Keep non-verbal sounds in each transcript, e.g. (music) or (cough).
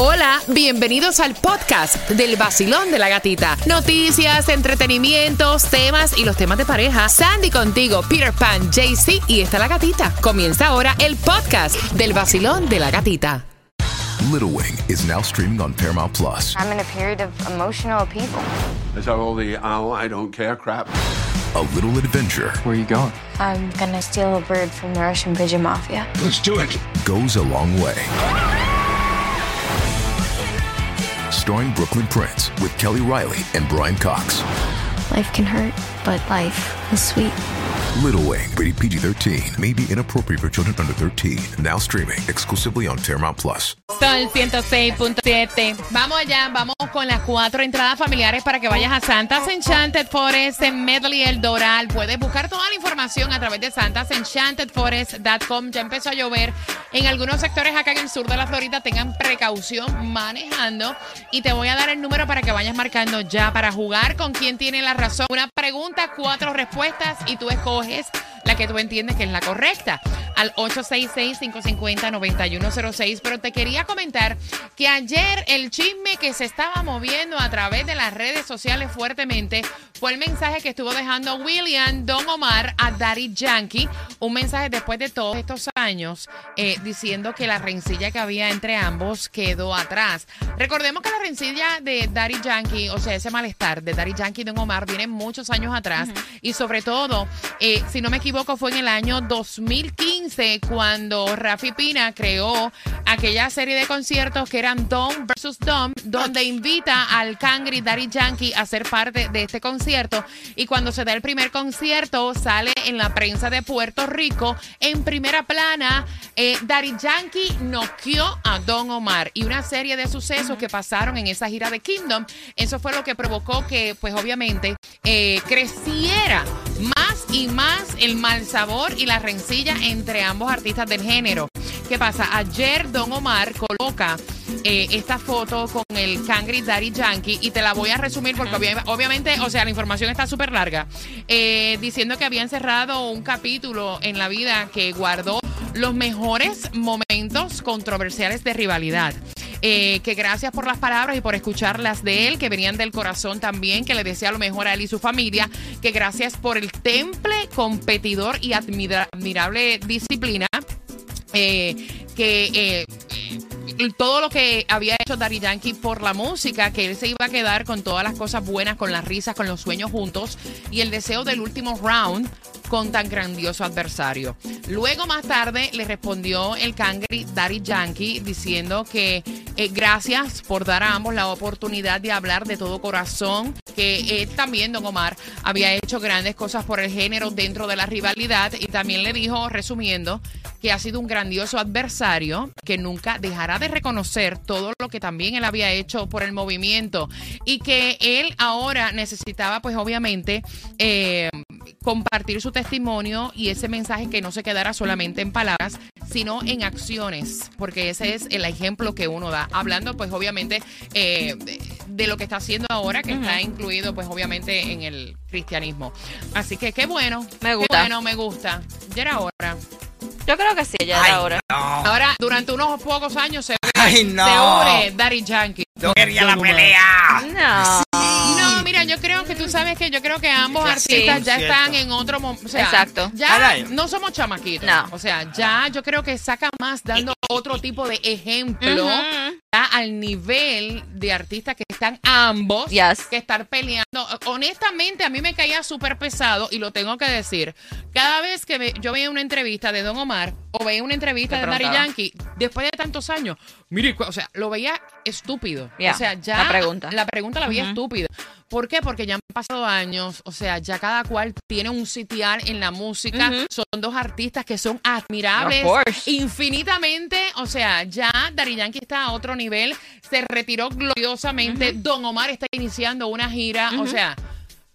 Hola, bienvenidos al podcast del vacilón de la gatita. Noticias, entretenimientos, temas y los temas de pareja. Sandy contigo, Peter Pan, JC y está la gatita. Comienza ahora el podcast del vacilón de la gatita. Little Wing is now streaming on Paramount Plus. I'm in a period of emotional upheaval. Is that all the oh, I don't care crap? A little adventure Where are you going? I'm gonna steal a bird from the Russian pigeon mafia. Let's do it. goes a long way. Starring Brooklyn Prince with Kelly Riley and Brian Cox. Life can hurt, but life is sweet. Little Wing, rated PG 13, may be inappropriate for children under 13. Now streaming exclusively on Paramount Plus. Sol 106.7. Vamos allá, vamos con las cuatro entradas familiares para que vayas a Santas Enchanted Forest en Medley El Doral. Puedes buscar toda la información a través de santasenchantedforest.com. Ya empezó a llover en algunos sectores acá en el sur de la Florida. Tengan precaución manejando. Y te voy a dar el número para que vayas marcando ya para jugar con quién tiene la razón. Una pregunta, cuatro respuestas y tú escoges la que tú entiendes que es la correcta. Al 866-550-9106. Pero te quería comentar que ayer el chisme que se estaba moviendo a través de las redes sociales fuertemente fue el mensaje que estuvo dejando William Don Omar a Daddy Yankee. Un mensaje después de todos estos años eh, diciendo que la rencilla que había entre ambos quedó atrás. Recordemos que la rencilla de Daddy Yankee, o sea, ese malestar de Daddy Yankee y Don Omar viene muchos años atrás. Y sobre todo, eh, si no me equivoco, fue en el año 2015 cuando Rafi Pina creó aquella serie de conciertos que eran Dom versus Dom, donde invita al Cangri Daddy Yankee a ser parte de este concierto. Y cuando se da el primer concierto, sale en la prensa de Puerto Rico, en primera plana, eh, Daddy Yankee noqueó a Don Omar y una serie de sucesos que pasaron en esa gira de Kingdom. Eso fue lo que provocó que, pues obviamente, eh, creciera más y más el mal sabor y la rencilla entre ambos artistas del género. ¿Qué pasa? Ayer Don Omar coloca eh, esta foto con el Cangri Daddy Yankee y te la voy a resumir porque obvia- obviamente, o sea, la información está súper larga, eh, diciendo que habían cerrado un capítulo en la vida que guardó los mejores momentos controversiales de rivalidad. Eh, que gracias por las palabras y por escucharlas de él, que venían del corazón también, que le desea lo mejor a él y su familia, que gracias por el temple competidor y admira- admirable disciplina, eh, que eh, todo lo que había hecho Daddy Yankee por la música, que él se iba a quedar con todas las cosas buenas, con las risas, con los sueños juntos y el deseo del último round con tan grandioso adversario. Luego más tarde le respondió el Cangri Daddy Yankee diciendo que eh, gracias por dar a ambos la oportunidad de hablar de todo corazón, que él también, Don Omar, había hecho grandes cosas por el género dentro de la rivalidad y también le dijo, resumiendo, que ha sido un grandioso adversario, que nunca dejará de reconocer todo lo que también él había hecho por el movimiento y que él ahora necesitaba, pues obviamente, eh, compartir su testimonio y ese mensaje que no se quedara solamente en palabras, sino en acciones, porque ese es el ejemplo que uno da. Hablando, pues obviamente, eh, de, de lo que está haciendo ahora, que está incluido, pues obviamente, en el cristianismo. Así que qué bueno. Me qué gusta. bueno, me gusta. Ya era hora. Yo creo que sí, ya era hora. Ahora, durante unos pocos años se, Ay, no. se une Daddy Yankee. Yo quería la pelea. No. Yo creo que tú sabes que yo creo que ambos Sí, artistas ya cierto. están en otro momento. Sea, Exacto. Ya no somos chamaquitos. No. O sea, ya yo creo que saca más dando otro tipo de ejemplo ya al nivel de artistas que están ambos Yes. que estar peleando. Honestamente, a mí me caía súper pesado y lo tengo que decir. Cada vez que me- yo veía una entrevista de Don Omar o veía una entrevista de preguntaba. Yankee, después de tantos años, mire, o sea, lo veía estúpido. O sea, ya la pregunta. la pregunta la veía estúpida. ¿Por qué? Porque ya han pasado años, o sea, ya cada cual tiene un sitial en la música. Son dos artistas que son admirables infinitamente. O sea, ya Daddy Yankee está a otro nivel, se retiró gloriosamente. Don Omar está iniciando una gira. O sea,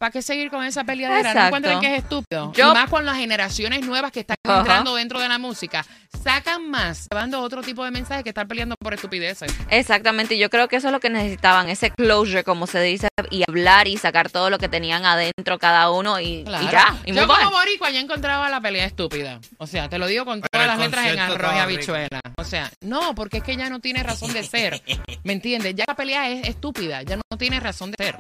¿Para qué seguir con esa peleadera? ¿No Exacto. encuentran que es estúpido? Yo- Y más con las generaciones nuevas que están entrando dentro de la música. Sacan más, llevando otro tipo de mensajes que estar peleando por estupideces. Exactamente, yo creo que eso es lo que necesitaban, ese closure, como se dice, y hablar y sacar todo lo que tenían adentro cada uno y, y ya. Y Yo como boricua ya encontraba la pelea estúpida. O sea, te lo digo con Pero todas las letras en arroz y habichuela. O sea, no, porque es que ya no tiene razón de ser. (laughs) ¿Me entiendes? Ya la pelea es estúpida, ya no tiene razón de ser.